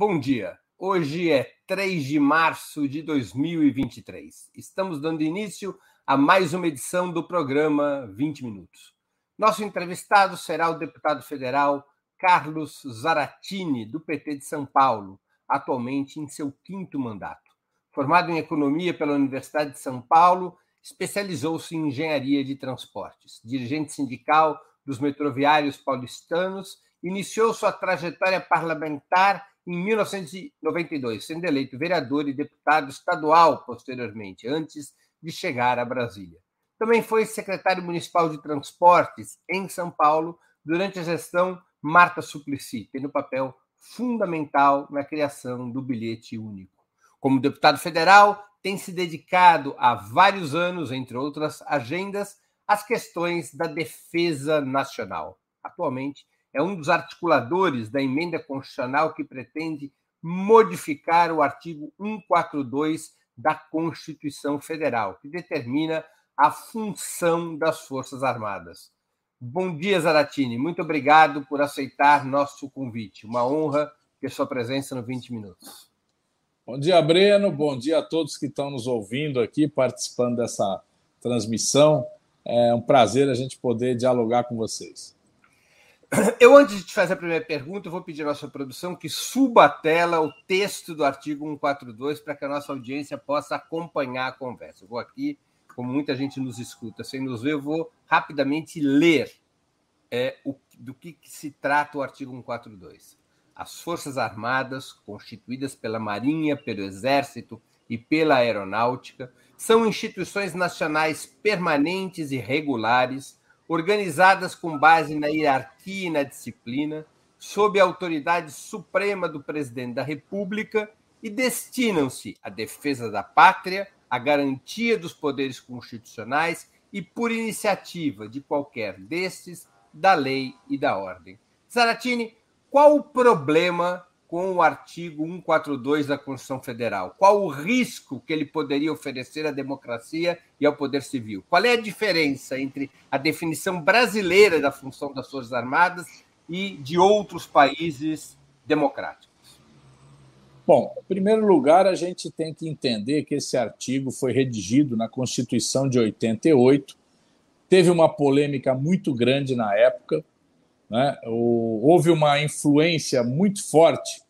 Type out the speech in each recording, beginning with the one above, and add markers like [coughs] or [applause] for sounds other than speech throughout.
Bom dia. Hoje é 3 de março de 2023. Estamos dando início a mais uma edição do programa 20 Minutos. Nosso entrevistado será o deputado federal Carlos Zaratini, do PT de São Paulo, atualmente em seu quinto mandato. Formado em economia pela Universidade de São Paulo, especializou-se em engenharia de transportes. Dirigente sindical dos metroviários paulistanos, iniciou sua trajetória parlamentar em 1992, sendo eleito vereador e deputado estadual posteriormente, antes de chegar a Brasília. Também foi secretário municipal de transportes em São Paulo durante a gestão Marta Suplicy, tendo papel fundamental na criação do bilhete único. Como deputado federal, tem se dedicado há vários anos, entre outras agendas, às questões da defesa nacional. Atualmente, é um dos articuladores da emenda constitucional que pretende modificar o artigo 142 da Constituição Federal, que determina a função das Forças Armadas. Bom dia, Zaratini. Muito obrigado por aceitar nosso convite. Uma honra ter sua presença no 20 Minutos. Bom dia, Breno. Bom dia a todos que estão nos ouvindo aqui, participando dessa transmissão. É um prazer a gente poder dialogar com vocês. [coughs] Eu, antes de te fazer a primeira pergunta, vou pedir à nossa produção que suba a tela o texto do artigo 142 para que a nossa audiência possa acompanhar a conversa. Eu vou aqui, como muita gente nos escuta sem nos ver, eu vou rapidamente ler é, o, do que, que se trata o artigo 142. As Forças Armadas, constituídas pela Marinha, pelo Exército e pela Aeronáutica, são instituições nacionais permanentes e regulares organizadas com base na hierarquia e na disciplina, sob a autoridade suprema do presidente da República e destinam-se à defesa da pátria, à garantia dos poderes constitucionais e, por iniciativa de qualquer destes, da lei e da ordem. Zaratini, qual o problema com o artigo 142 da Constituição Federal? Qual o risco que ele poderia oferecer à democracia e ao poder civil? Qual é a diferença entre a definição brasileira da função das Forças Armadas e de outros países democráticos? Bom, em primeiro lugar, a gente tem que entender que esse artigo foi redigido na Constituição de 88, teve uma polêmica muito grande na época, né? Houve uma influência muito forte,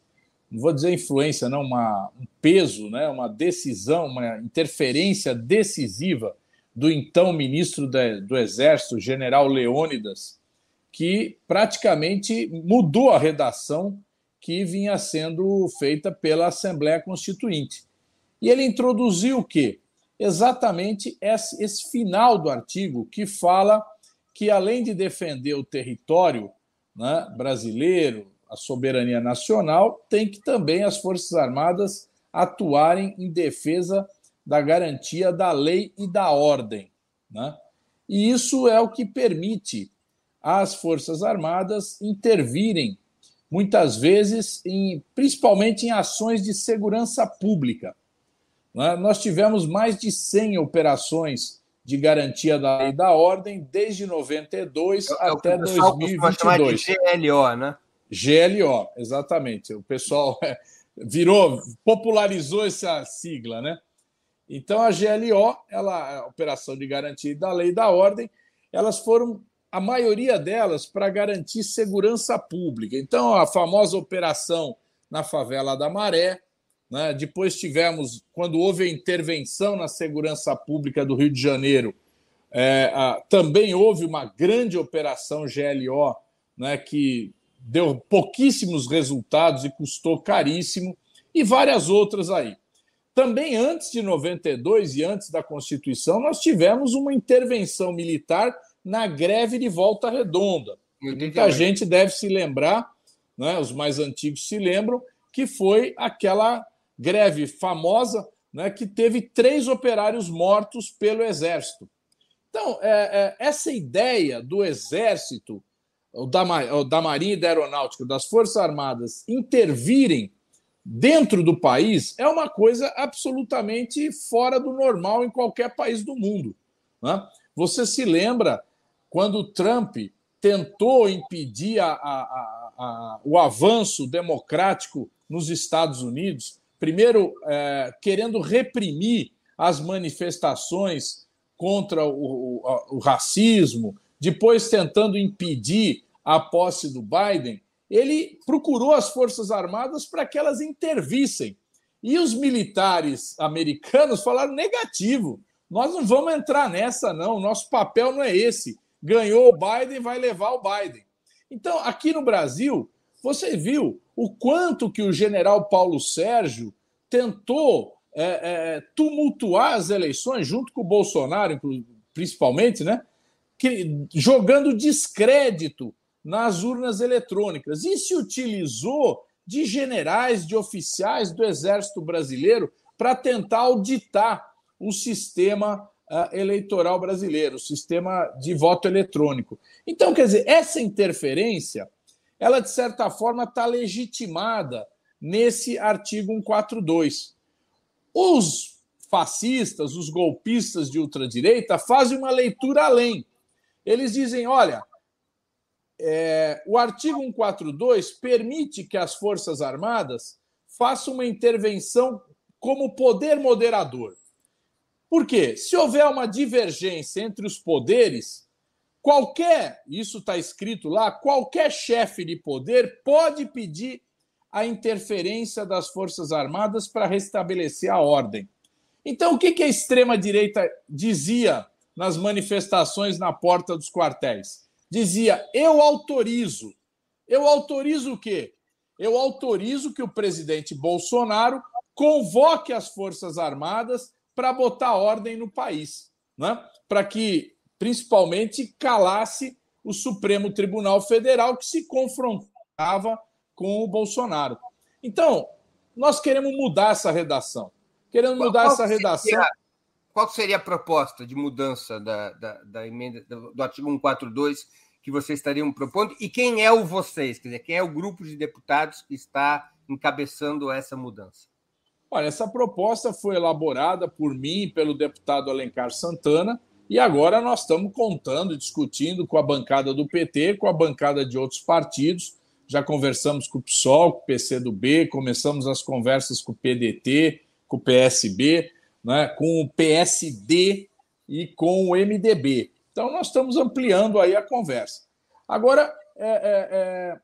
não vou dizer influência, não, uma, um peso, né? uma decisão, uma interferência decisiva do então ministro do Exército, general Leônidas, que praticamente mudou a redação que vinha sendo feita pela Assembleia Constituinte. E ele introduziu o quê? Exatamente esse, esse final do artigo que fala que, além de defender o território né, brasileiro, a soberania nacional, tem que também as Forças Armadas atuarem em defesa da garantia da lei e da ordem. Né? E isso é o que permite às Forças Armadas intervirem, muitas vezes, em, principalmente em ações de segurança pública. Né? Nós tivemos mais de 100 operações de garantia da lei da ordem desde 92 é, é até 2022. De GLO, né? GLO, exatamente. O pessoal [laughs] virou, popularizou essa sigla, né? Então a GLO, ela, a operação de garantia da lei da ordem, elas foram a maioria delas para garantir segurança pública. Então a famosa operação na favela da Maré, né? Depois tivemos, quando houve a intervenção na segurança pública do Rio de Janeiro, é, a, também houve uma grande operação GLO né, que deu pouquíssimos resultados e custou caríssimo, e várias outras aí. Também antes de 92 e antes da Constituição, nós tivemos uma intervenção militar na greve de Volta Redonda. Muita gente deve se lembrar, né, os mais antigos se lembram, que foi aquela greve famosa né, que teve três operários mortos pelo Exército. Então, é, é, essa ideia do Exército, da, da Marinha e da Aeronáutica, das Forças Armadas intervirem dentro do país é uma coisa absolutamente fora do normal em qualquer país do mundo. Né? Você se lembra quando Trump tentou impedir a, a, a, o avanço democrático nos Estados Unidos, primeiro é, querendo reprimir as manifestações contra o, o, o racismo, depois tentando impedir a posse do Biden, ele procurou as Forças Armadas para que elas intervissem. E os militares americanos falaram negativo. Nós não vamos entrar nessa, não. Nosso papel não é esse. Ganhou o Biden, vai levar o Biden. Então, aqui no Brasil, você viu o quanto que o general Paulo Sérgio tentou é, é, tumultuar as eleições, junto com o Bolsonaro, principalmente, né? Que, jogando descrédito nas urnas eletrônicas. E se utilizou de generais, de oficiais do Exército Brasileiro para tentar auditar o sistema uh, eleitoral brasileiro, o sistema de voto eletrônico. Então, quer dizer, essa interferência, ela de certa forma está legitimada nesse artigo 142. Os fascistas, os golpistas de ultradireita fazem uma leitura além. Eles dizem: olha, é, o artigo 142 permite que as Forças Armadas façam uma intervenção como poder moderador. Por quê? Se houver uma divergência entre os poderes, qualquer, isso está escrito lá, qualquer chefe de poder pode pedir a interferência das Forças Armadas para restabelecer a ordem. Então, o que, que a extrema-direita dizia nas manifestações na porta dos quartéis? Dizia: eu autorizo. Eu autorizo o quê? Eu autorizo que o presidente Bolsonaro convoque as Forças Armadas para botar ordem no país, né? para que, principalmente, calasse o Supremo Tribunal Federal, que se confrontava com o Bolsonaro. Então, nós queremos mudar essa redação. Queremos mudar qual essa redação. Seria, qual seria a proposta de mudança da, da, da emenda do, do artigo 142 que vocês estariam propondo? E quem é o vocês? Quer dizer, quem é o grupo de deputados que está encabeçando essa mudança? Olha, essa proposta foi elaborada por mim e pelo deputado Alencar Santana, e agora nós estamos contando, discutindo com a bancada do PT, com a bancada de outros partidos, já conversamos com o PSOL, com o PCdoB, começamos as conversas com o PDT, com o PSB, né, com o PSD e com o MDB. Então, nós estamos ampliando aí a conversa. Agora, é, é, é,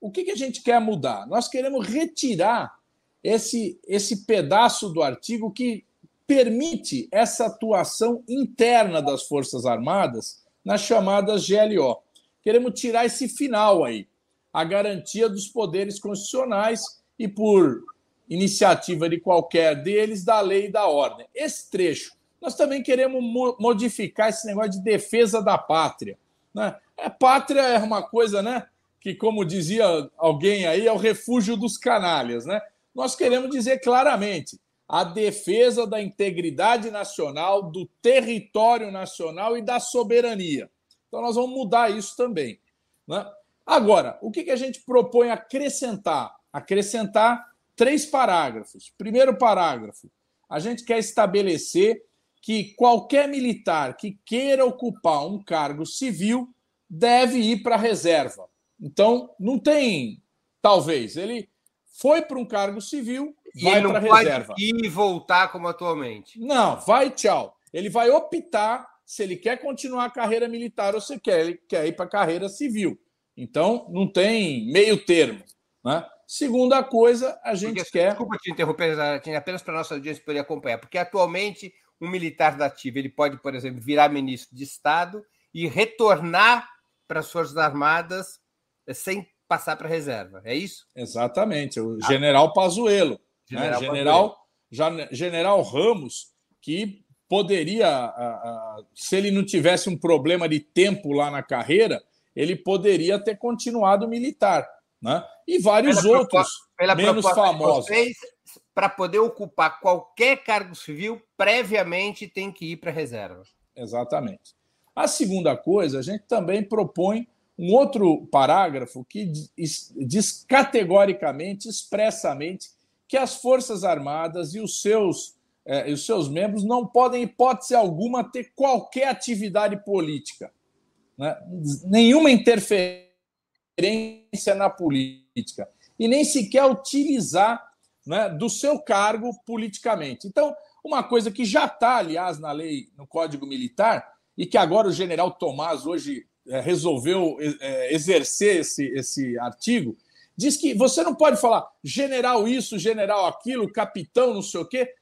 o que, que a gente quer mudar? Nós queremos retirar esse, esse pedaço do artigo que permite essa atuação interna das Forças Armadas nas chamadas GLO. Queremos tirar esse final aí a garantia dos poderes constitucionais e, por iniciativa de qualquer deles, da lei e da ordem. Esse trecho. Nós também queremos modificar esse negócio de defesa da pátria. Né? É, pátria é uma coisa, né? Que, como dizia alguém aí, é o refúgio dos canalhas. Né? Nós queremos dizer claramente a defesa da integridade nacional, do território nacional e da soberania. Então, nós vamos mudar isso também. Né? Agora, o que, a gente propõe acrescentar? Acrescentar três parágrafos. Primeiro parágrafo, a gente quer estabelecer que qualquer militar que queira ocupar um cargo civil deve ir para a reserva. Então, não tem, talvez, ele foi para um cargo civil, vai para reserva. E voltar como atualmente. Não, vai tchau. Ele vai optar se ele quer continuar a carreira militar ou se quer, ele quer ir para a carreira civil. Então, não tem meio termo. Né? Segunda coisa, a gente porque, quer. Desculpa te interromper, apenas para a nossa audiência poder acompanhar, porque atualmente um militar da ativa ele pode, por exemplo, virar ministro de Estado e retornar para as Forças Armadas eh, sem passar para a reserva. É isso? Exatamente. O ah. general Pazuello. General, né? general, já, general Ramos, que poderia, se ele não tivesse um problema de tempo lá na carreira, ele poderia ter continuado militar. Né? E vários pela outros pela menos famosos. Para poder ocupar qualquer cargo civil, previamente tem que ir para a reserva. Exatamente. A segunda coisa, a gente também propõe um outro parágrafo que diz categoricamente, expressamente, que as Forças Armadas e os seus, e os seus membros não podem, hipótese alguma, ter qualquer atividade política. né, nenhuma interferência na política e nem sequer utilizar né, do seu cargo politicamente. Então, uma coisa que já está, aliás, na lei, no Código Militar, e que agora o general Tomás hoje é, resolveu é, exercer esse, esse artigo, diz que você não pode falar general isso, general aquilo, capitão não sei o quê.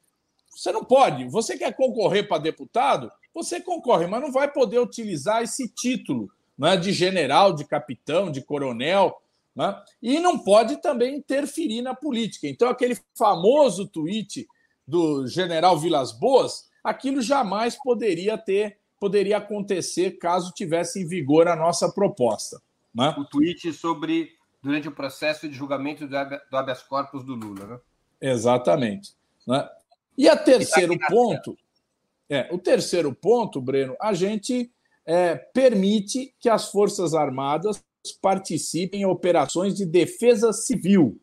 Você não pode. Você quer concorrer para deputado? Você concorre, mas não vai poder utilizar esse título né, de general, de capitão, de coronel. Né? E não pode também interferir na política. Então, aquele famoso tweet do general Vilas Boas, aquilo jamais poderia ter, poderia acontecer caso tivesse em vigor a nossa proposta. Né? O tweet sobre durante o processo de julgamento do habeas corpus do Lula, né? Exatamente. Né? E a terceiro ponto, é, o terceiro ponto, Breno, a gente é, permite que as Forças Armadas participem em operações de defesa civil.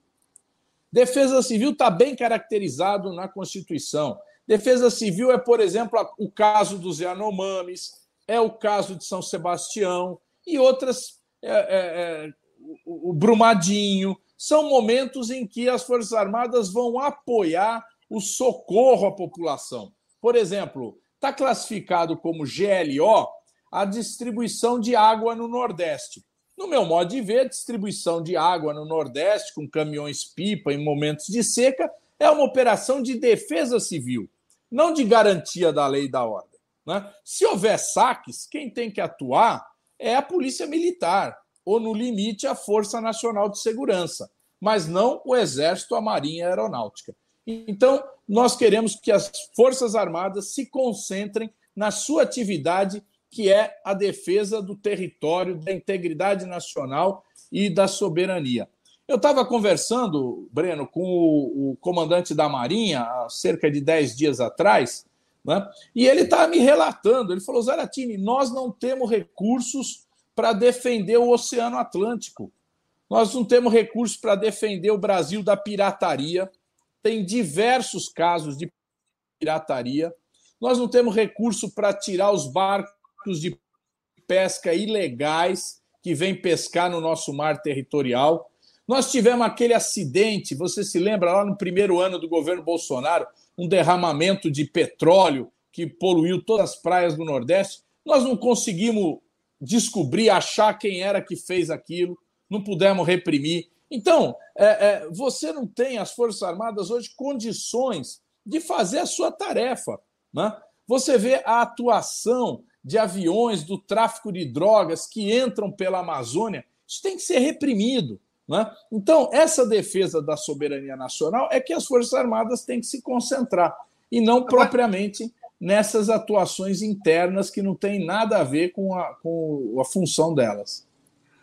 Defesa civil está bem caracterizado na Constituição. Defesa civil é, por exemplo, o caso dos Yanomamis, é o caso de São Sebastião e outras, é, é, é, o Brumadinho. São momentos em que as Forças Armadas vão apoiar o socorro à população. Por exemplo, está classificado como GLO a distribuição de água no Nordeste. No meu modo de ver, a distribuição de água no Nordeste, com caminhões-pipa em momentos de seca, é uma operação de defesa civil, não de garantia da lei e da ordem. Né? Se houver saques, quem tem que atuar é a Polícia Militar, ou, no limite, a Força Nacional de Segurança, mas não o Exército, a Marinha a Aeronáutica. Então, nós queremos que as Forças Armadas se concentrem na sua atividade, que é a defesa do território, da integridade nacional e da soberania. Eu estava conversando, Breno, com o, o, comandante da Marinha há cerca de 10 dias atrás, né? e ele estava me relatando. Ele falou: Zaratini, nós não temos recursos para defender o Oceano Atlântico. Nós não temos recursos para defender o Brasil da pirataria tem diversos casos de pirataria. Nós não temos recurso para tirar os barcos de pesca ilegais que vêm pescar no nosso mar territorial. Nós tivemos aquele acidente, você se lembra lá no primeiro ano do governo Bolsonaro, um derramamento de petróleo que poluiu todas as praias do Nordeste. Nós não conseguimos descobrir, achar quem era que fez aquilo, não pudemos reprimir. Então, é, é, você não tem, as Forças Armadas hoje, condições de fazer a sua tarefa. Né? Você vê a atuação de aviões do tráfico de drogas que entram pela Amazônia, isso tem que ser reprimido. Né? Então, essa defesa da soberania nacional é que as Forças Armadas têm que se concentrar, e não propriamente nessas atuações internas que não têm nada a ver com a, com a função delas.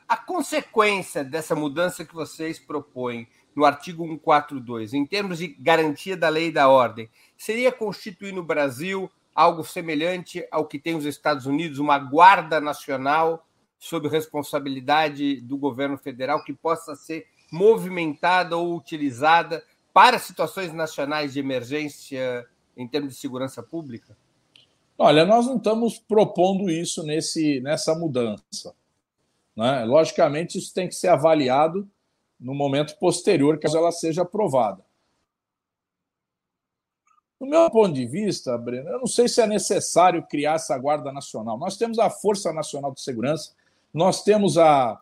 A consequência dessa mudança que vocês propõem no artigo 142, em termos de garantia da lei e da ordem, seria constituir no Brasil algo semelhante ao que tem os Estados Unidos, uma guarda nacional sob responsabilidade do governo federal que possa ser movimentada ou utilizada para situações nacionais de emergência em termos de segurança pública? Olha, nós não estamos propondo isso nesse, nessa mudança. Né? Logicamente, isso tem que ser avaliado no momento posterior, caso ela seja aprovada. Do meu ponto de vista, Breno, eu não sei se é necessário criar essa Guarda Nacional. Nós temos a Força Nacional de Segurança, nós temos a,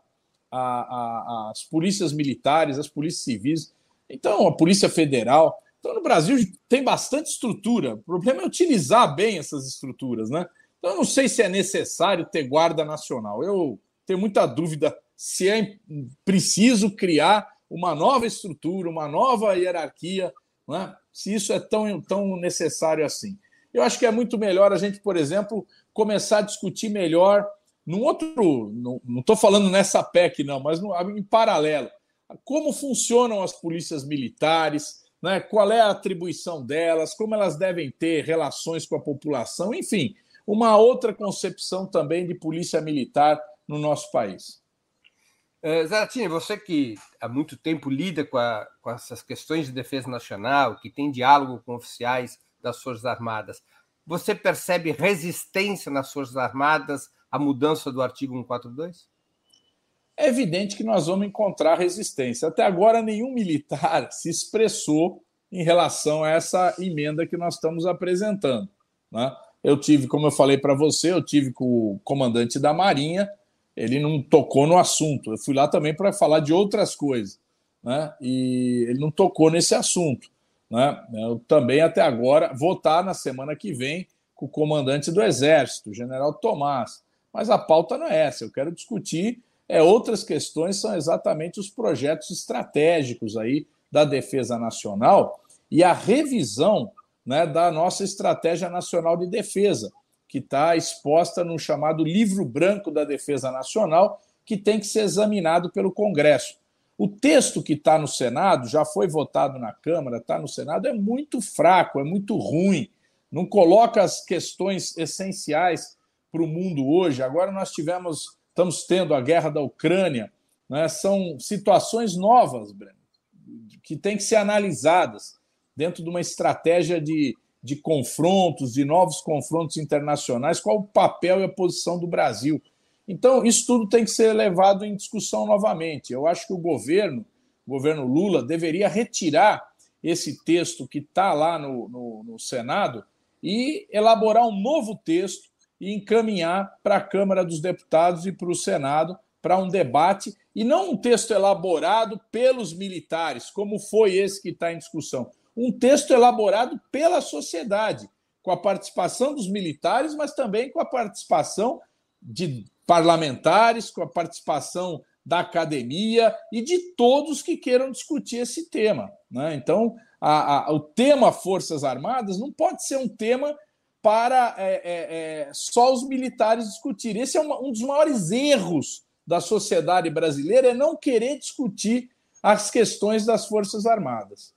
a, a, as polícias militares, as polícias civis, então a Polícia Federal. Então, no Brasil tem bastante estrutura. O problema é utilizar bem essas estruturas, né? Então, eu não sei se é necessário ter Guarda Nacional. Eu tenho muita dúvida se é preciso criar uma nova estrutura, uma nova hierarquia, é? se isso é tão, tão necessário assim. Eu acho que é muito melhor a gente, por exemplo, começar a discutir melhor num outro. Não estou falando nessa PEC, não, mas no, em paralelo. Como funcionam as polícias militares, né? qual é a atribuição delas, como elas devem ter relações com a população, enfim, uma outra concepção também de polícia militar no nosso país. Uh, Zaratini, você que há muito tempo lida com, a, com essas questões de defesa nacional, que tem diálogo com oficiais das Forças Armadas, você percebe resistência nas Forças Armadas a mudança do artigo 142? É evidente que nós vamos encontrar resistência. Até agora, nenhum militar se expressou em relação a essa emenda que nós estamos apresentando. Né? Eu tive, como eu falei para você, eu tive com o comandante da Marinha, ele não tocou no assunto. Eu fui lá também para falar de outras coisas, né? E ele não tocou nesse assunto, né? Eu também até agora vou estar na semana que vem com o comandante do Exército, o General Tomás. Mas a pauta não é essa. Eu quero discutir é outras questões, são exatamente os projetos estratégicos aí da defesa nacional e a revisão né, da nossa Estratégia Nacional de Defesa, que está exposta no chamado Livro Branco da Defesa Nacional, que tem que ser examinado pelo Congresso. O texto que está no Senado, já foi votado na Câmara, está no Senado, é muito fraco, é muito ruim, não coloca as questões essenciais para o mundo hoje. Agora nós tivemos, estamos tendo a guerra da Ucrânia, né? são situações novas, Breno, que têm que ser analisadas dentro de uma estratégia de, de confrontos, de novos confrontos internacionais, qual o papel e a posição do Brasil. Então, isso tudo tem que ser levado em discussão novamente. Eu acho que o governo, o governo Lula, deveria retirar esse texto que está lá no, no, no Senado e elaborar um novo texto e encaminhar para a Câmara dos Deputados e para o Senado para um debate e não um texto elaborado pelos militares, como foi esse que está em discussão um texto elaborado pela sociedade, com a participação dos militares, mas também com a participação de parlamentares, com a participação da academia e de todos que queiram discutir esse tema. Né? Então, a, a, o tema Forças Armadas não pode ser um tema para é, é, é, só os militares discutirem. Esse é uma, um dos maiores erros da sociedade brasileira, é não querer discutir as questões das Forças Armadas.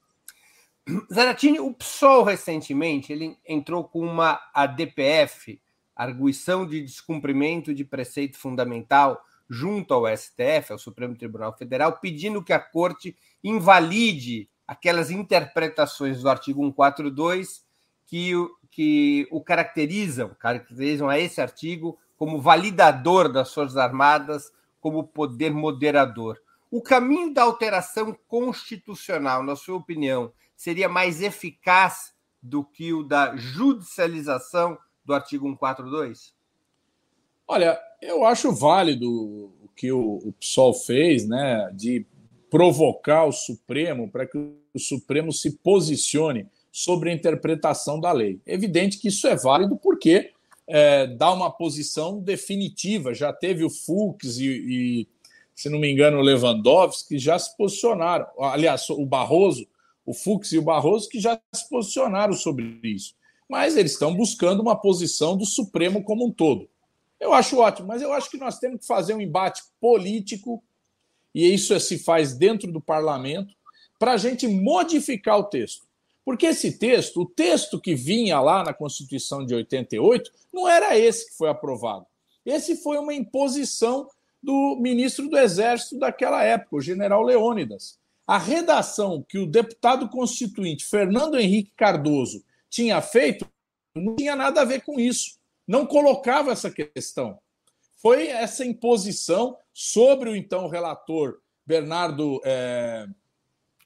Zaratini, o PSOL recentemente ele entrou com uma ADPF, arguição de descumprimento de preceito fundamental, junto ao STF, ao Supremo Tribunal Federal, pedindo que a corte invalide aquelas interpretações do artigo 142 que, que o caracterizam, caracterizam a esse artigo como validador das Forças Armadas, como poder moderador. O caminho da alteração constitucional, na sua opinião, seria mais eficaz do que o da judicialização do artigo 142? Olha, eu acho válido o que o, PSOL fez, né, de provocar o Supremo para que o Supremo se posicione sobre a interpretação da lei. É evidente que isso é válido porque é, dá uma posição definitiva. Já teve o Fux e, e, se não me engano, o Lewandowski que já se posicionaram. Aliás, o Barroso o Fux e o Barroso, que já se posicionaram sobre isso. Mas eles estão buscando uma posição do Supremo como um todo. Eu acho ótimo, mas eu acho que nós temos que fazer um embate político, e isso se faz dentro do parlamento, para a gente modificar o texto. Porque esse texto, o texto que vinha lá na Constituição de 88, não era esse que foi aprovado. Esse foi uma imposição do ministro do Exército daquela época, o general Leônidas. A redação que o deputado constituinte Fernando Henrique Cardoso tinha feito não tinha nada a ver com isso. Não colocava essa questão. Foi essa imposição sobre o então relator Bernardo é...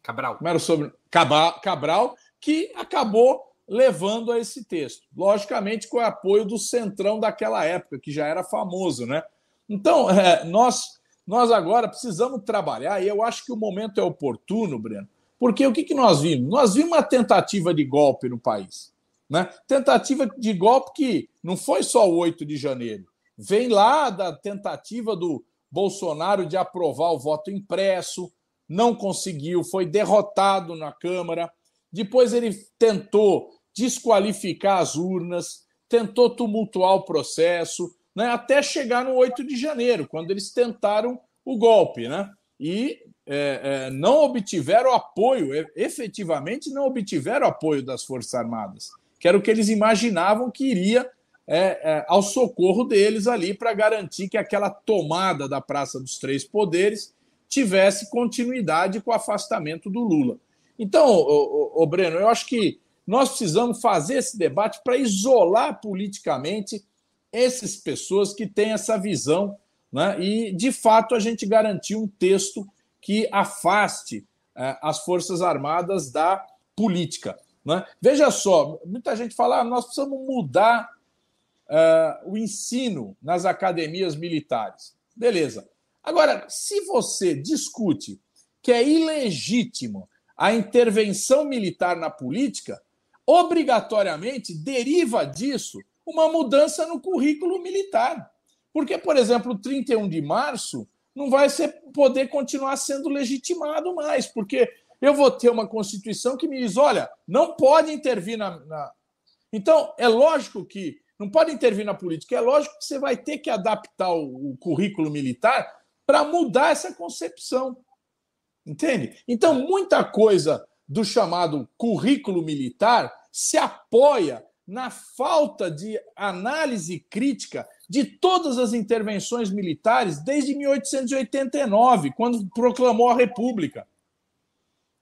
Cabral. Como era sobre Cabral, que acabou levando a esse texto. Logicamente, com o apoio do centrão daquela época, que já era famoso, né? Então, é, nós nós agora precisamos trabalhar, e eu acho que o momento é oportuno, Breno, porque o que, que nós vimos? Nós vimos uma tentativa de golpe no país. Né? Tentativa de golpe que não foi só o 8 de janeiro, vem lá da tentativa do Bolsonaro de aprovar o voto impresso, não conseguiu, foi derrotado na Câmara. Depois ele tentou desqualificar as urnas, tentou tumultuar o processo, né, até chegar no 8 de janeiro, quando eles tentaram o golpe, né? E é, é, não obtiveram apoio, efetivamente não obtiveram apoio das Forças Armadas, que era o que eles imaginavam que iria é, é ao socorro deles ali para garantir que aquela tomada da Praça dos Três Poderes tivesse continuidade com o afastamento do Lula. Então, o, o, o Breno, eu acho que nós precisamos fazer esse debate para isolar politicamente essas pessoas que têm essa visão, né? e de fato a gente garantiu um texto que afaste uh, as Forças Armadas da política. Né? Veja só, muita gente fala, ah, nós precisamos mudar uh, o ensino nas academias militares. Beleza. Agora, se você discute que é ilegítimo a intervenção militar na política, obrigatoriamente deriva disso uma mudança no currículo militar. Porque, por exemplo, o 31 de março não vai ser, poder continuar sendo legitimado mais, porque eu vou ter uma Constituição que me diz: olha, não pode intervir na. na... Então, é lógico que não pode intervir na política, é lógico que você vai ter que adaptar o, o currículo militar para mudar essa concepção. Entende? Então, muita coisa do chamado currículo militar se apoia na falta de análise crítica de todas as intervenções militares desde 1889, quando proclamou a República,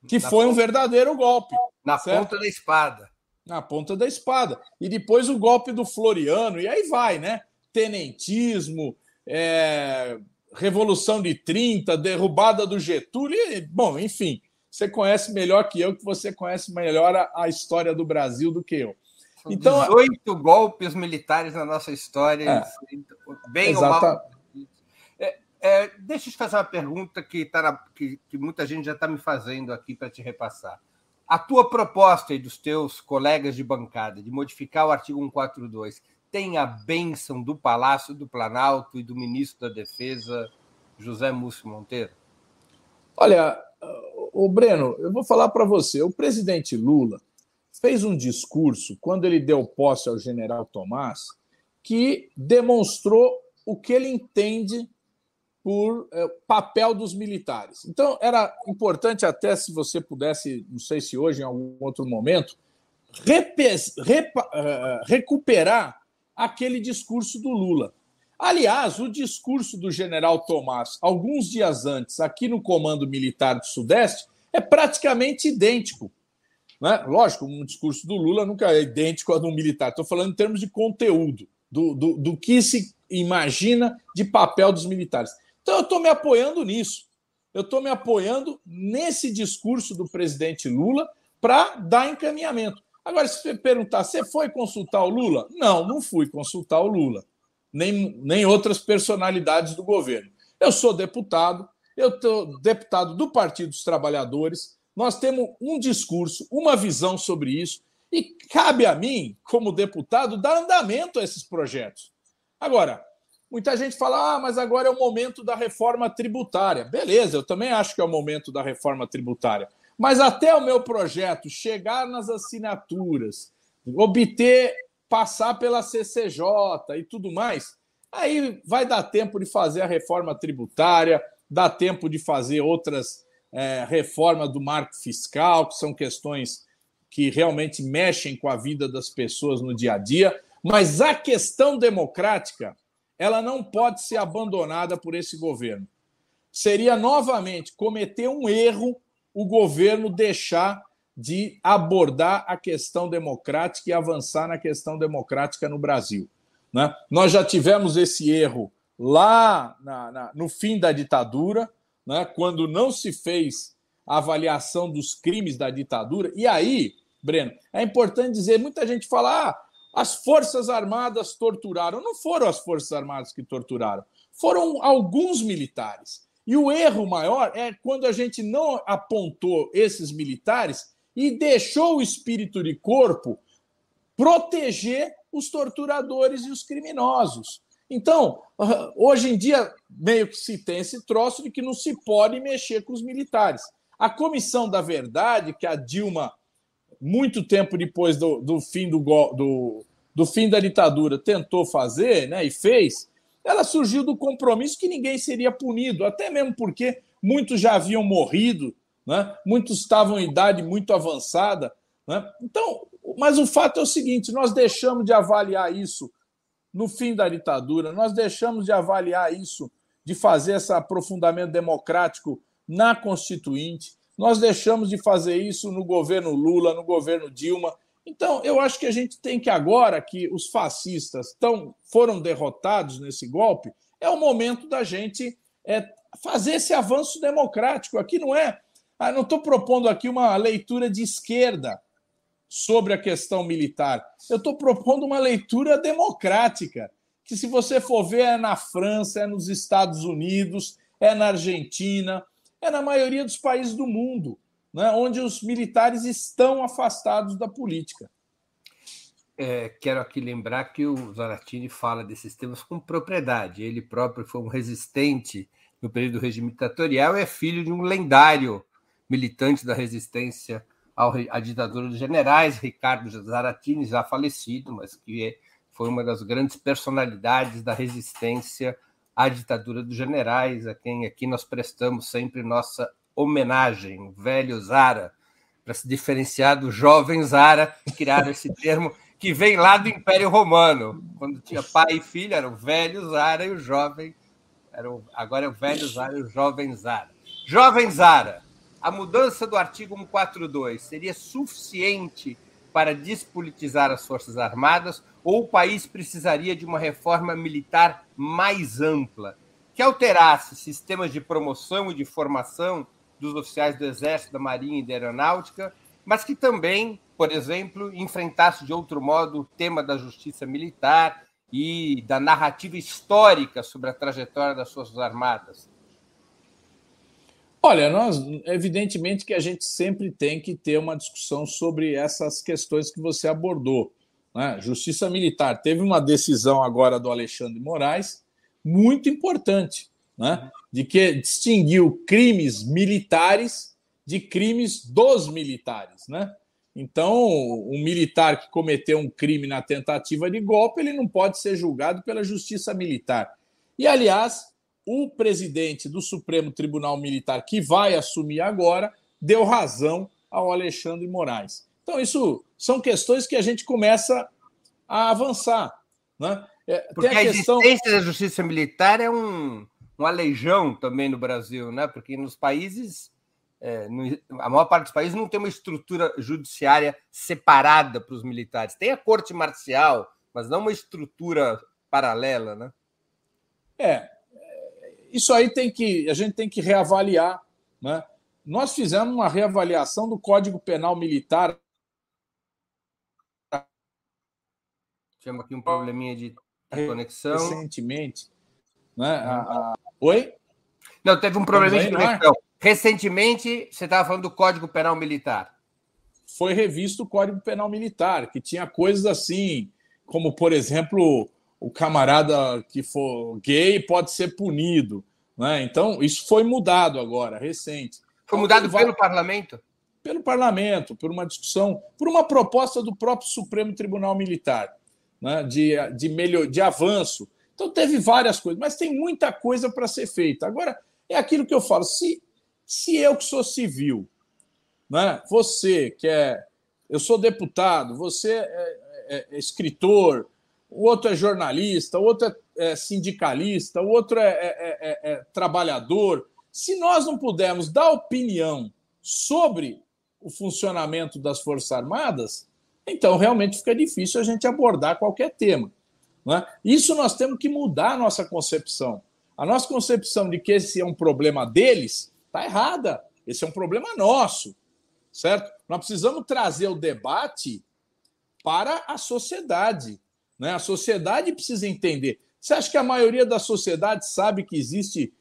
que na foi ponta, um verdadeiro golpe. Na certo? ponta da espada. Na ponta da espada. E depois o golpe do Floriano, e aí vai, né? Tenentismo, é, Revolução de 30, derrubada do Getúlio, e, bom, enfim, você conhece melhor que eu, que você conhece melhor a, a história do Brasil do que eu. Então, 18 golpes militares na nossa história, é, bem exata... ou mal. É, é, deixa eu te fazer uma pergunta que, tá na, que, que muita gente já está me fazendo aqui para te repassar. A tua proposta e dos teus colegas de bancada de modificar o artigo 142 tem a bênção do Palácio do Planalto e do ministro da Defesa, José Múcio Monteiro? Olha, o Breno, eu vou falar para você. O presidente Lula fez um discurso quando ele deu posse ao general Tomás que demonstrou o que ele entende por é, papel dos militares. Então, era importante até se você pudesse, não sei se hoje, em algum outro momento, uh, recuperar aquele discurso do Lula. Aliás, o discurso do general Tomás, alguns dias antes, aqui no Comando Militar do Sudeste, é praticamente idêntico. Né? Lógico, um discurso do Lula nunca é idênco ao do militar. Estou falando em termos de conteúdo, do, do, do que se imagina de papel dos militares. Então, eu estou me apoiando nisso. Eu estou me apoiando nesse discurso do presidente Lula para dar encaminhamento. Agora, se você perguntar, você foi consultar o Lula? Não, não fui consultar o Lula, nem, nem outras personalidades do governo. Eu sou deputado, eu sou deputado do Partido dos Trabalhadores, nós temos um discurso, uma visão sobre isso, e cabe a mim, como deputado, dar andamento a esses projetos. Agora, muita gente fala, ah, mas agora é o momento da reforma tributária. Beleza, eu também acho que é o momento da reforma tributária. Mas até o meu projeto chegar nas assinaturas, obter, passar pela CCJ e tudo mais, aí vai dar tempo de fazer a reforma tributária, dá tempo de fazer outras é, reformas do marco fiscal, que são questões que realmente mexem com a vida das pessoas no dia a dia. Mas a questão democrática, ela não pode ser abandonada por esse governo. Seria novamente cometer um erro o governo deixar de abordar a questão democrática e avançar na questão democrática no Brasil. Né? Nós já tivemos esse erro lá na, na, no fim da ditadura, né? quando não se fez a avaliação dos crimes da ditadura. E aí, Breno, é importante dizer: muita gente fala, ah, as Forças Armadas torturaram. Não foram as Forças Armadas que torturaram, foram alguns militares. E o erro maior é quando a gente não apontou esses militares e deixou o espírito de corpo proteger os torturadores e os criminosos. Então, hoje em dia, meio que se tem esse troço de que não se pode mexer com os militares. A Comissão da Verdade, que a Dilma, muito tempo depois do, do fim, do, do, do fim da ditadura, tentou fazer né, e fez, ela surgiu do compromisso que ninguém seria punido, até mesmo porque muitos já haviam morrido, né? muitos estavam em idade muito avançada. Né? Então, mas o fato é o seguinte: nós deixamos de avaliar isso no fim da ditadura, nós deixamos de avaliar isso, de fazer esse aprofundamento democrático na Constituinte, nós deixamos de fazer isso no governo Lula, no governo Dilma, Então, eu acho que a gente tem que, agora que os fascistas tão, foram derrotados nesse golpe, é o momento da gente é, fazer esse avanço democrático. Aqui não é. Ah, não estou propondo aqui uma leitura de esquerda sobre a questão militar. Eu estou propondo uma leitura democrática, que, se você for ver, é na França, é nos Estados Unidos, é na Argentina, é na maioria dos países do mundo né, onde os militares estão afastados da política. É, quero aqui lembrar que o Zaratini fala desses temas com propriedade. Ele próprio foi um resistente no período do regime ditatorial e é filho de um lendário militante da resistência à ditadura dos generais, Ricardo Zaratini, já falecido, mas que é, foi uma das grandes personalidades da resistência à ditadura dos generais, a quem aqui nós prestamos sempre nossa homenagem, velho Zara, para se diferenciar do jovem Zara, criaram esse termo que vem lá do Império Romano, quando tinha pai e filho, era o velho Zara e o jovem, era o, agora é o velho Zara e o jovem Zara. Jovem Zara, a mudança do artigo 142 seria suficiente para despolitizar as Forças Armadas ou o país precisaria de uma reforma militar mais ampla, que alterasse sistemas de promoção e de formação dos oficiais do Exército, da Marinha e da Aeronáutica, mas que também, por exemplo, enfrentasse de outro modo o tema da justiça militar e da narrativa histórica sobre a trajetória das Forças Armadas? Olha, nós, evidentemente que a gente sempre tem que ter uma discussão sobre essas questões que você abordou. Né? Justiça militar. Teve uma decisão agora do Alexandre Moraes muito importante né, de que distinguiu crimes militares de crimes dos militares. Né? Então, um militar que cometeu um crime na tentativa de golpe, ele não pode ser julgado pela justiça militar. E, aliás, o presidente do Supremo Tribunal Militar, que vai assumir agora, deu razão ao Alexandre Moraes. Então, isso são questões que a gente começa a avançar. Né? É, Porque a, a questão... existência da justiça militar é um, uma legião também no Brasil, né? Porque nos países, é, no, a maior parte dos países não tem uma estrutura judiciária separada para os militares. Tem a corte marcial, mas não uma estrutura paralela, né? É, isso aí tem que a gente tem que reavaliar, né? Nós fizemos uma reavaliação do Código Penal Militar. Tivemos aqui um probleminha de conexão. Recentemente, né? A, a... Oi? Não, teve um problema de conexão. Recentemente, você estava falando do Código Penal Militar. Foi revisto o Código Penal Militar, que tinha coisas assim, como, por exemplo, o camarada que for gay pode ser punido. Né? Então, isso foi mudado agora, recente. Foi mudado então, pelo parlamento? Pelo parlamento, por uma discussão, por uma proposta do próprio Supremo Tribunal Militar, né? de, de, melhor, de avanço então teve várias coisas, mas tem muita coisa para ser feita. Agora, é aquilo que eu falo: se, se eu que sou civil, né, você que é. Eu sou deputado, você é, é, é escritor, o outro é jornalista, o outro é, é sindicalista, o outro é, é, é, trabalhador. Se nós não pudermos dar opinião sobre o funcionamento das Forças Armadas, então realmente fica difícil a gente abordar qualquer tema. Né? Isso nós temos que mudar a nossa concepção. A nossa concepção de que esse é um problema deles está errada. Esse é um problema nosso, certo? Nós precisamos trazer o debate para a sociedade. Né? A sociedade precisa entender. Você acha que a maioria da sociedade sabe que existe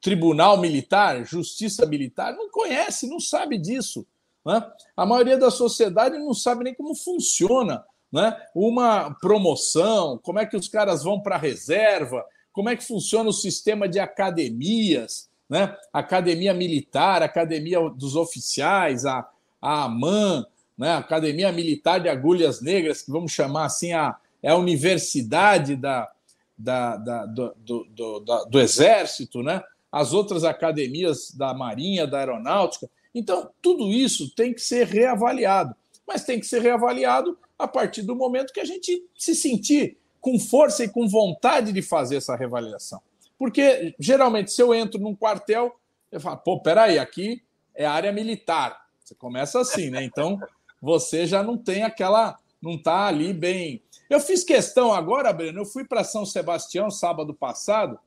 tribunal militar, justiça militar? Não conhece, não sabe disso. Né? A maioria da sociedade não sabe nem como funciona né? uma promoção, como é que os caras vão para a reserva, como é que funciona o sistema de academias, né? academia militar, academia dos oficiais, a, a AMAN, né? academia militar de agulhas negras, que vamos chamar assim, a, é a universidade da, da, da do, do, do, do Exército, né? as outras academias da Marinha, da Aeronáutica. Então, tudo isso tem que ser reavaliado, mas tem que ser reavaliado a partir do momento que a gente se sentir com força e com vontade de fazer essa revalidação. Porque, geralmente, se eu entro num quartel, eu falo, pô, peraí, aqui é área militar. Você começa assim, né? Então, você já não tem aquela. não está ali bem. Eu fiz questão agora, Breno, eu fui para São Sebastião sábado passado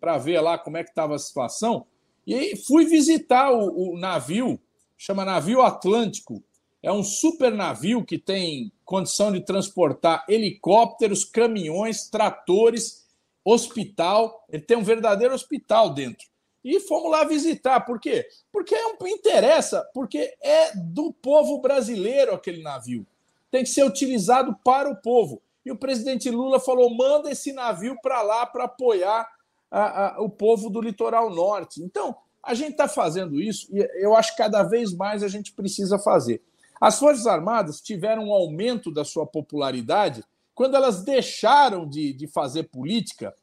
para ver lá como é que estava a situação e fui visitar o, o navio, chama Navio Atlântico. É um super navio que tem condição de transportar helicópteros, caminhões, tratores, hospital. Ele tem um verdadeiro hospital dentro. E fomos lá visitar. Por quê? Porque é um, interessa, porque é do povo brasileiro aquele navio. Tem que ser utilizado para o povo. E o presidente Lula falou: manda esse navio para lá para apoiar a, a, o povo do litoral norte. Então, a gente está fazendo isso e eu acho que cada vez mais a gente precisa fazer. As Forças Armadas tiveram um aumento da sua popularidade quando elas deixaram de, de fazer política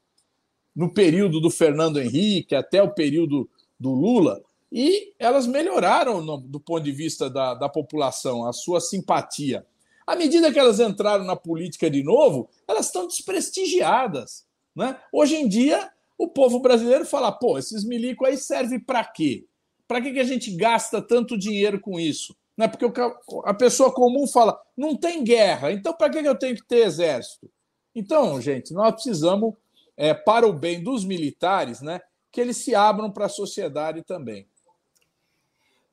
no período do Fernando Henrique até o período do Lula, e elas melhoraram no, do ponto de vista da, da população, a sua simpatia. À medida que elas entraram na política de novo, elas estão desprestigiadas. Né? Hoje em dia, o povo brasileiro fala: pô, esses milicos aí servem para quê? Para que, que a gente gasta tanto dinheiro com isso? Não é porque a pessoa comum fala: não tem guerra, então para que, que eu tenho que ter exército? Então, gente, nós precisamos, é, para o bem dos militares, né, que eles se abram para a sociedade também.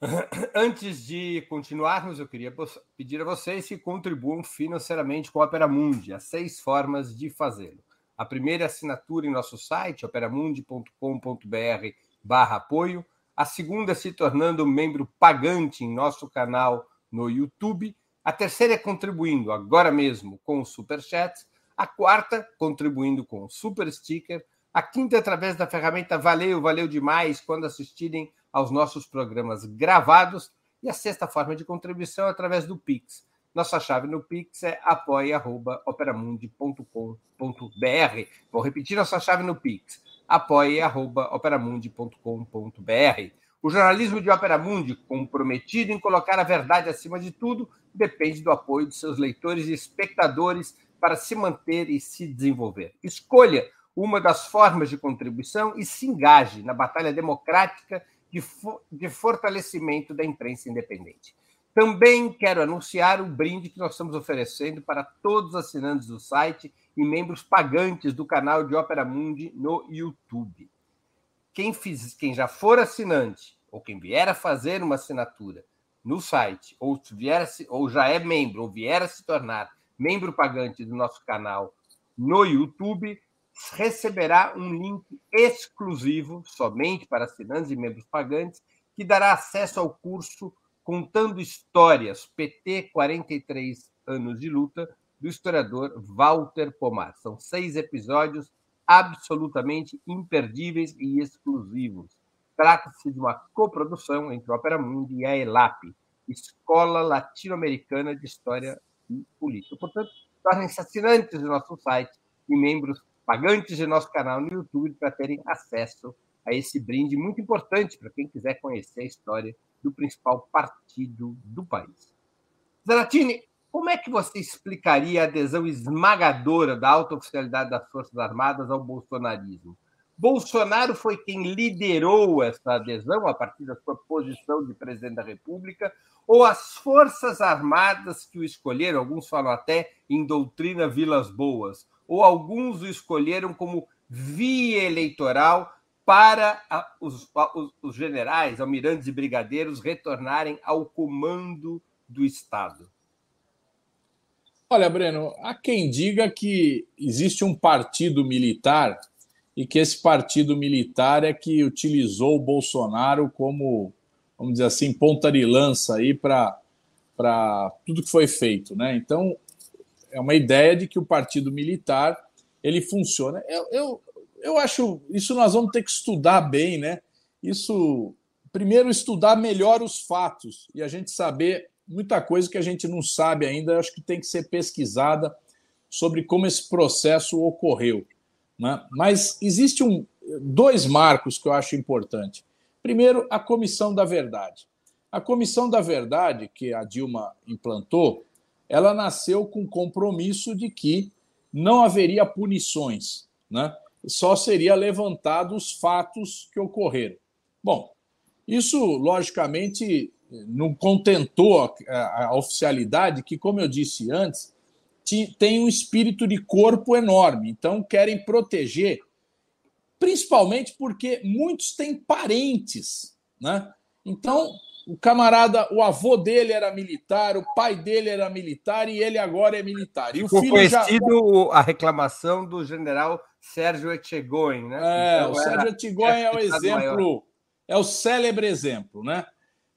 [coughs] Antes de continuarmos, eu queria pedir a vocês que contribuam financeiramente com a Opera Mundi. Há seis formas de fazê-lo. A primeira é assinatura em nosso site, operamundi.com.br barra apoio. A segunda se tornando membro pagante em nosso canal no YouTube. A terceira é contribuindo agora mesmo com o Super Chat. A quarta, contribuindo com o Super Sticker. A quinta, através da ferramenta Valeu, valeu demais quando assistirem aos nossos programas gravados. E a sexta forma de contribuição é através do Pix nossa chave no Pix é apoia.operamundi.com.br. Vou repetir nossa chave no Pix, apoia.operamundi.com.br. O jornalismo de Opera Mundi, comprometido em colocar a verdade acima de tudo, depende do apoio de seus leitores e espectadores para se manter e se desenvolver. Escolha uma das formas de contribuição e se engaje na batalha democrática de, fo de fortalecimento da imprensa independente. Também quero anunciar o brinde que nós estamos oferecendo para todos os assinantes do site e membros pagantes do canal de Opera Mundi no YouTube. Quem, fiz, quem já for assinante ou quem vier a fazer uma assinatura no site, ou, vier ou já é membro, ou vier a se tornar membro pagante do nosso canal no YouTube, receberá um link exclusivo somente para assinantes e membros pagantes, que dará acesso ao curso contando histórias, PT 43 anos de luta, do historiador Walter Pomar. São seis episódios absolutamente imperdíveis e exclusivos. Trata-se de uma coprodução entre a Opera Mundi e a ELAP, Escola Latino-Americana de História e Política. Portanto, tornem-se assinantes do nosso site e membros pagantes de nosso canal no YouTube para terem acesso a esse brinde muito importante para quem quiser conhecer a história do principal partido do país. Zaratini, como é que você explicaria a adesão esmagadora da alta oficialidade das Forças Armadas ao bolsonarismo? Bolsonaro foi quem liderou essa adesão a partir da sua posição de presidente da República, ou as Forças Armadas que o escolheram, alguns falam até em doutrina Vilas Boas, ou alguns o escolheram como via eleitoral para os, os, os generais, almirantes e brigadeiros retornarem ao comando do Estado? Olha, Breno, há quem diga que existe um partido militar e que esse partido militar é que utilizou o Bolsonaro como, vamos dizer assim, ponta de lança aí para tudo que foi feito, né? Então, é uma ideia de que o partido militar ele funciona. Eu, eu, eu acho isso nós vamos ter que estudar bem, né? Isso primeiro estudar melhor os fatos e a gente saber muita coisa que a gente não sabe ainda, acho que tem que ser pesquisada sobre como esse processo ocorreu. Né? Mas existe um, dois marcos que eu acho importante. Primeiro, a Comissão da Verdade. A Comissão da Verdade, que a Dilma implantou, ela nasceu com o compromisso de que não haveria punições. Né? só seria levantado os fatos que ocorreram. Bom, isso logicamente não contentou a, a oficialidade, que, como eu disse antes, tem um espírito de corpo enorme. Então, querem proteger, principalmente porque muitos têm parentes. Né? Então, o camarada, o avô dele era militar, o pai dele era militar e ele agora é militar. E o filho conhecido já... a reclamação do general Sérgio Etchegoyen, né? É, então, o Sérgio Etchegoyen é o exemplo, maior. é o célebre exemplo, né?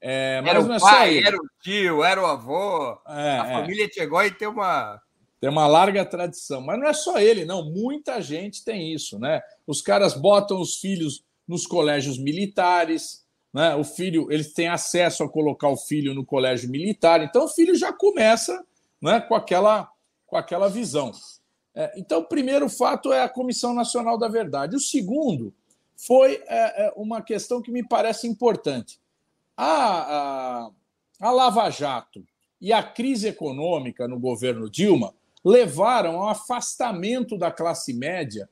É, mas era o não é pai, era o tio, era o avô. É, a é. família Etchegoyen tem uma tem uma larga tradição, mas não é só ele, não. Muita gente tem isso, né? Os caras botam os filhos nos colégios militares, né? O filho, eles têm acesso a colocar o filho no colégio militar, então o filho já começa né, com, aquela, com aquela visão. É, então, o primeiro fato é a Comissão Nacional da Verdade. O segundo foi é, é uma questão que me parece importante. A, a, a Lava Jato e a crise econômica no governo Dilma levaram ao afastamento da classe média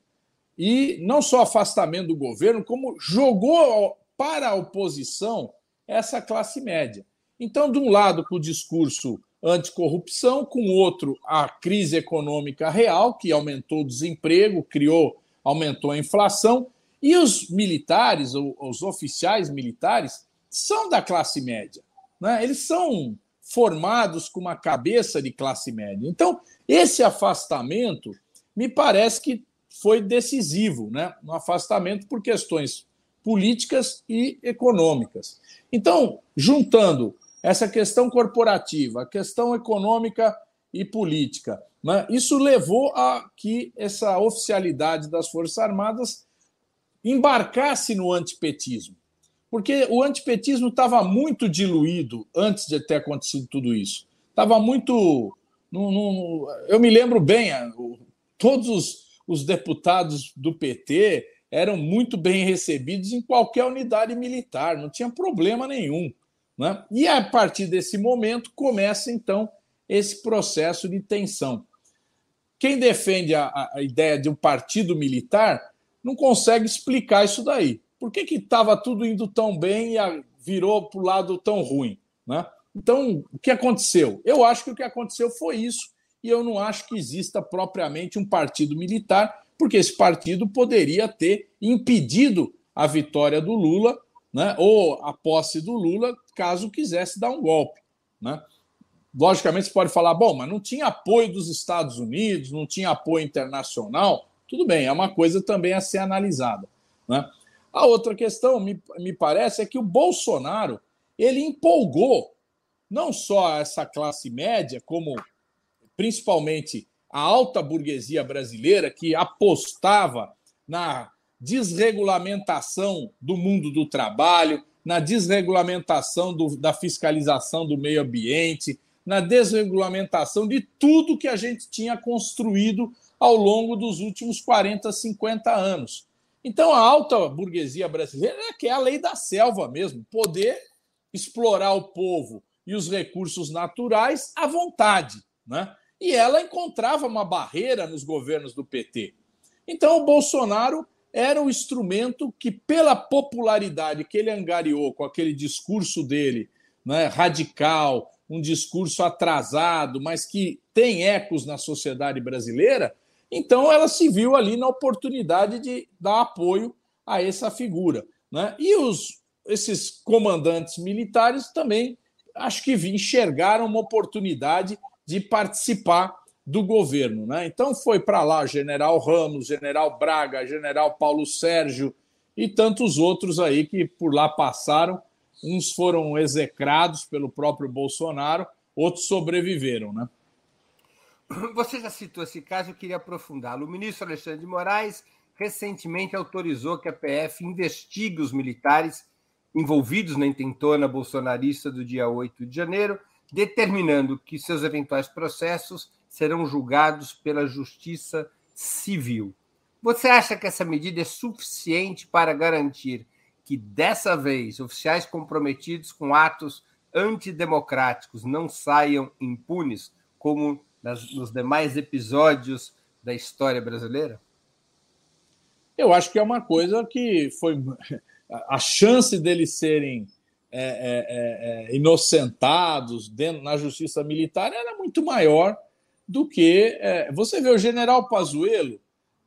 e não só afastamento do governo, como jogou para a oposição essa classe média. Então, de um lado, com o discurso anticorrupção, com o outro, a crise econômica real, que aumentou o desemprego, criou, aumentou a inflação, e os militares, os oficiais militares, são da classe média. Né? Eles são formados com uma cabeça de classe média. Então, esse afastamento me parece que foi decisivo, né? um afastamento por questões políticas e econômicas. Então, juntando essa questão corporativa, a questão econômica e política, né, isso levou a que essa oficialidade das Forças Armadas embarcasse no antipetismo. Porque o antipetismo estava muito diluído antes de ter acontecido tudo isso. Estava muito. eu me lembro bem, todos os, os deputados do PT eram muito bem recebidos em qualquer unidade militar, não tinha problema nenhum. Né? E a partir desse momento começa então esse processo de tensão. Quem defende a, a ideia de um partido militar não consegue explicar isso daí. Por que estava tudo indo tão bem e virou para o lado tão ruim? Né? Então, o que aconteceu? Eu acho que o que aconteceu foi isso, e eu não acho que exista propriamente um partido militar, porque esse partido poderia ter impedido a vitória do Lula, né, ou a posse do Lula, caso quisesse dar um golpe. Né? Logicamente, você pode falar, bom, mas não tinha apoio dos Estados Unidos, não tinha apoio internacional. Tudo bem, é uma coisa também a ser analisada. Né? A outra questão, me, me parece, é que o Bolsonaro ele empolgou não só essa classe média, como principalmente a alta burguesia brasileira que apostava na desregulamentação do mundo do trabalho, na desregulamentação do, da fiscalização do meio ambiente, na desregulamentação de tudo que a gente tinha construído ao longo dos últimos 40, 50 anos. Então, a alta burguesia brasileira é é a lei da selva mesmo, poder explorar o povo e os recursos naturais à vontade. Né? e ela encontrava uma barreira nos governos do PT. Então, o Bolsonaro era o instrumento que, pela popularidade que ele angariou com aquele discurso dele, né, radical, um discurso atrasado, mas que tem ecos na sociedade brasileira, então ela se viu ali na oportunidade de dar apoio a essa figura. Né? E os, esses comandantes militares também acho que enxergaram uma oportunidade de participar do governo. Né? Então foi para lá general Ramos, general Braga, general Paulo Sérgio e tantos outros aí que por lá passaram. Uns foram execrados pelo próprio Bolsonaro, outros sobreviveram. Né? [clears throat] Você já citou esse caso, eu queria aprofundá-lo. O ministro Alexandre de Moraes recentemente autorizou que a PF investigue os militares envolvidos na intentona bolsonarista do dia 8 de janeiro determinando que seus eventuais processos serão julgados pela Justiça Civil. Você acha que essa medida é suficiente para garantir que, dessa vez, oficiais comprometidos com atos antidemocráticos não saiam impunes, como nas, nos demais episódios da história brasileira? Eu acho que é uma coisa que foi. A chance deles serem é, é, é, inocentados dentro, na justiça militar era muito maior do que. É, você vê o general Pazuello,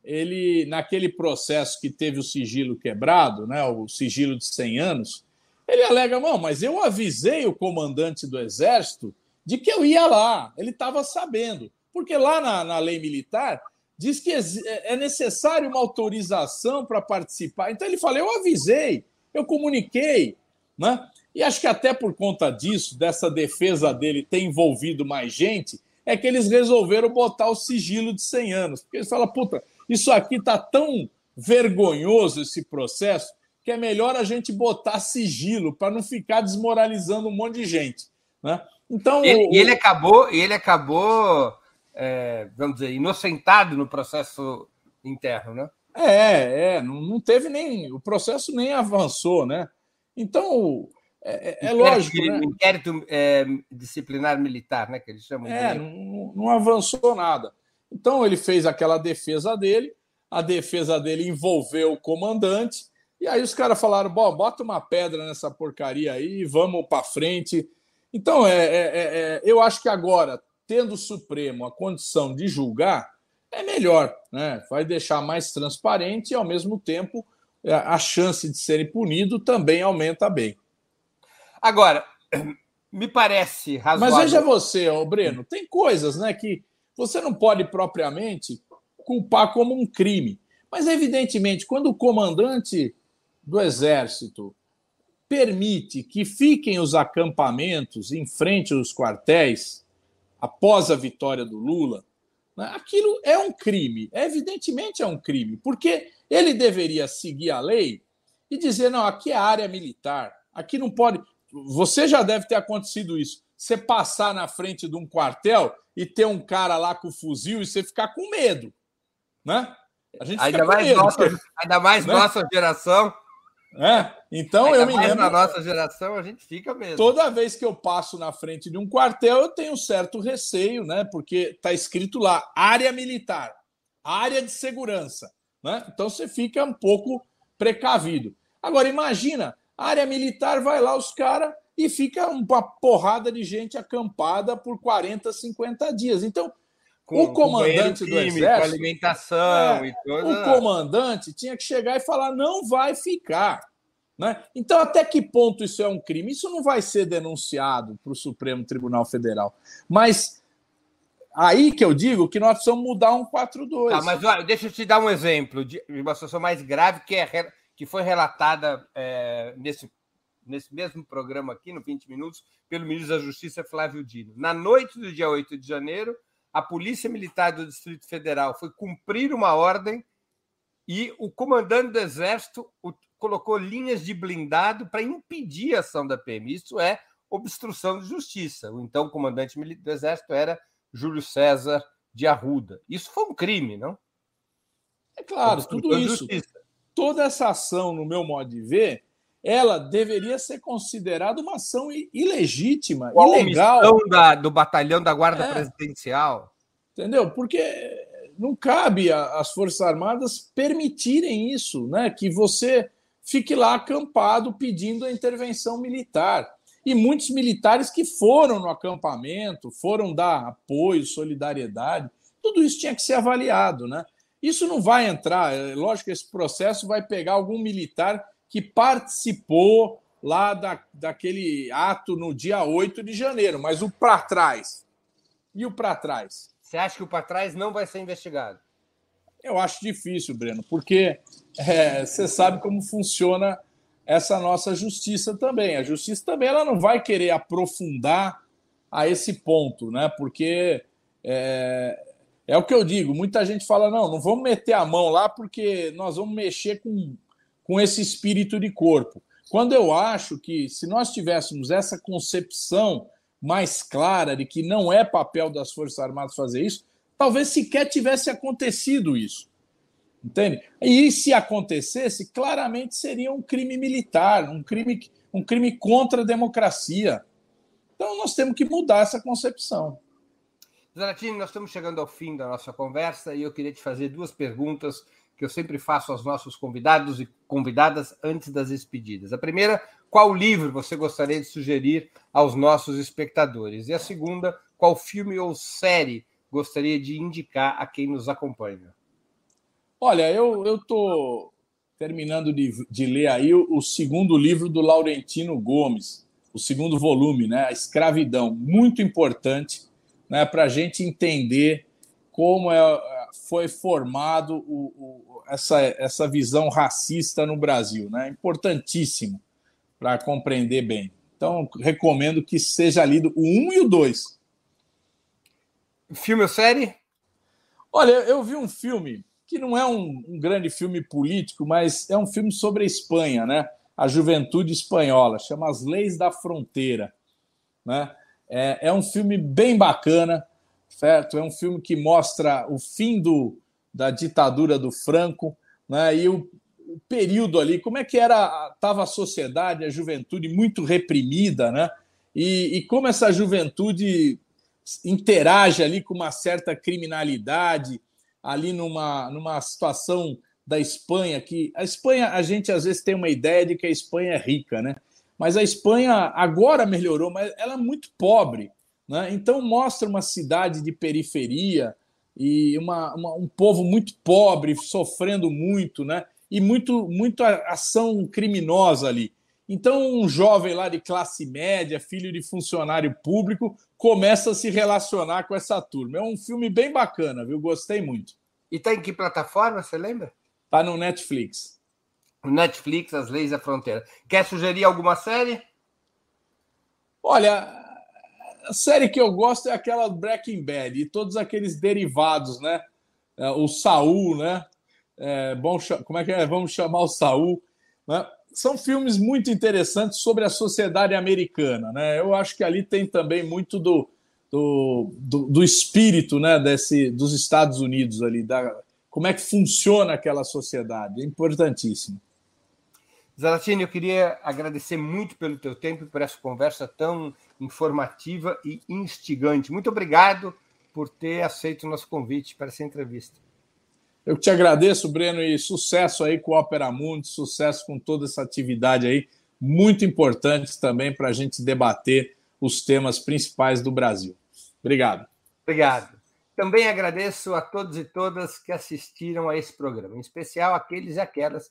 ele, naquele processo que teve o sigilo quebrado, né, o sigilo de 100 anos, ele alega: não, mas eu avisei o comandante do Exército de que eu ia lá, ele estava sabendo, porque lá na, na lei militar diz que é necessário uma autorização para participar. Então ele fala: eu avisei, eu comuniquei. Né? E acho que até por conta disso, dessa defesa dele ter envolvido mais gente, é que eles resolveram botar o sigilo de 100 anos. Porque eles falam, puta, isso aqui está tão vergonhoso, esse processo, que é melhor a gente botar sigilo para não ficar desmoralizando um monte de gente. Né? Então, ele, o... ele acabou, ele acabou é, vamos dizer, inocentado no processo interno, né? É, é, não, teve nem. O processo nem avançou, né? Então, é, é, é lógico. Né? Inquérito é, disciplinar militar, né? Que eles chamam é, de... não, não avançou nada. Então, ele fez aquela defesa dele, a defesa dele envolveu o comandante, e aí os caras falaram: bom, bota uma pedra nessa porcaria aí, vamos para frente. Então, é, é, é, eu acho que agora, tendo o Supremo a condição de julgar, é melhor, né? vai deixar mais transparente e, ao mesmo tempo, é, a chance de serem punidos também aumenta bem. Agora, me parece razoável. Mas veja você, ô Breno, tem coisas né, que você não pode propriamente culpar como um crime. Mas, evidentemente, quando o comandante do Exército permite que fiquem os acampamentos em frente aos quartéis, após a vitória do Lula, né, aquilo é um crime. Evidentemente é um crime, porque ele deveria seguir a lei e dizer: não, aqui é área militar, aqui não pode. Você já deve ter acontecido isso. Você passar na frente de um quartel e ter um cara lá com fuzil e você ficar com medo. Né? A gente ainda mais, medo, nossa, porque... ainda mais [laughs] né? nossa geração. É? Então Ainda eu me lembro. Na nossa geração a gente fica mesmo. Toda vez que eu passo na frente de um quartel, eu tenho um certo receio, né? Porque está escrito lá área militar, área de segurança. Né? Então você fica um pouco precavido. Agora, imagina, área militar vai lá os caras e fica uma porrada de gente acampada por 40, 50 dias. Então, com, o comandante do exército, alimentação é, e toda... O comandante tinha que chegar e falar: não vai ficar. Né? Então, até que ponto isso é um crime? Isso não vai ser denunciado para o Supremo Tribunal Federal. Mas aí que eu digo que nós precisamos mudar um 4-2. Ah, mas olha, deixa eu te dar um exemplo de uma situação mais grave que, é, que foi relatada é, nesse, nesse mesmo programa aqui, no 20 Minutos, pelo ministro da Justiça, Flávio Dino. Na noite do dia 8 de janeiro, a Polícia Militar do Distrito Federal foi cumprir uma ordem e o comandante do Exército colocou linhas de blindado para impedir a ação da PM. Isso é obstrução de justiça. O então comandante do Exército era Júlio César de Arruda. Isso foi um crime, não? É claro, tudo isso. Toda essa ação, no meu modo de ver, ela deveria ser considerada uma ação ilegítima, Qual ilegal. A da, do batalhão da Guarda é. Presidencial. Entendeu? Porque não cabe às Forças Armadas permitirem isso, né? Que você fique lá acampado pedindo a intervenção militar. E muitos militares que foram no acampamento, foram dar apoio, solidariedade, tudo isso tinha que ser avaliado, né? Isso não vai entrar, é lógico que esse processo vai pegar algum militar que participou lá da, daquele ato no dia 8 de janeiro, mas o para trás. E o para trás? Você acha que o para trás não vai ser investigado? Eu acho difícil, Breno, porque é, você sabe como funciona essa nossa justiça também. A justiça também ela não vai querer aprofundar a esse ponto, né? Porque é, é o que eu digo. Muita gente fala: não, não vamos meter a mão lá porque nós vamos mexer com com esse espírito de corpo. Quando eu acho que se nós tivéssemos essa concepção mais clara de que não é papel das Forças Armadas fazer isso, talvez sequer tivesse acontecido isso. Entende? E se acontecesse, claramente seria um crime militar, um crime, um crime contra a democracia. Então nós temos que mudar essa concepção. Zaratini, nós estamos chegando ao fim da nossa conversa e eu queria te fazer duas perguntas que eu sempre faço aos nossos convidados e convidadas antes das despedidas. A primeira, qual livro você gostaria de sugerir aos nossos espectadores? E a segunda, qual filme ou série gostaria de indicar a quem nos acompanha? Olha, eu estou terminando de, de, ler aí o, o, segundo livro do Laurentino Gomes, o segundo volume, né? A Escravidão, muito importante né, para a gente entender como é, foi formado o, o, essa, essa visão racista no Brasil. Né? Importantíssimo para compreender bem. Então, recomendo que seja lido o 1 e o 2. Filme ou série? Olha, eu vi um filme que não é um, um, grande filme político, mas é um filme sobre a Espanha, né? A juventude espanhola, chama As Leis da Fronteira. Né? É, é um filme bem bacana, certo? É um filme que mostra o fim do, da ditadura do Franco, né? E o, o período ali, como é que era estava a sociedade, a juventude muito reprimida, né? E, e como essa juventude interage ali com uma certa criminalidade, ali numa, numa situação da Espanha, que a Espanha, a gente às vezes tem uma ideia de que a Espanha é rica, né? Mas a Espanha agora melhorou, mas ela é muito pobre. Né? Então, mostra uma cidade de periferia e uma, uma, um povo muito pobre, sofrendo muito, né? e muito, muito ação criminosa ali. Então, um jovem lá de classe média, filho de funcionário público, começa a se relacionar com essa turma. É um filme bem bacana, viu? Gostei muito. E está em que plataforma, você lembra? Está no Netflix. Netflix, As Leis da Fronteira. Quer sugerir alguma série? Olha, a série que eu gosto é aquela Breaking Bad e todos aqueles derivados, né? É, o Saul, né? É, bom, como é que é? Vamos chamar o Saul. Né? São filmes muito interessantes sobre a sociedade americana, né? Eu acho que ali tem também muito do, do, do, do espírito, né? Desse, dos Estados Unidos ali, da, como é que funciona aquela sociedade. É importantíssimo. Zaratini, eu queria agradecer muito pelo teu tempo e por essa conversa tão informativa e instigante. Muito obrigado por ter aceito o nosso convite para essa entrevista. Eu te agradeço, Breno, e sucesso aí com o Opera Mundi, sucesso com toda essa atividade aí, muito importante também para a gente debater os temas principais do Brasil. Obrigado. Obrigado. Também agradeço a todos e todas que assistiram a esse programa, em especial aqueles e aquelas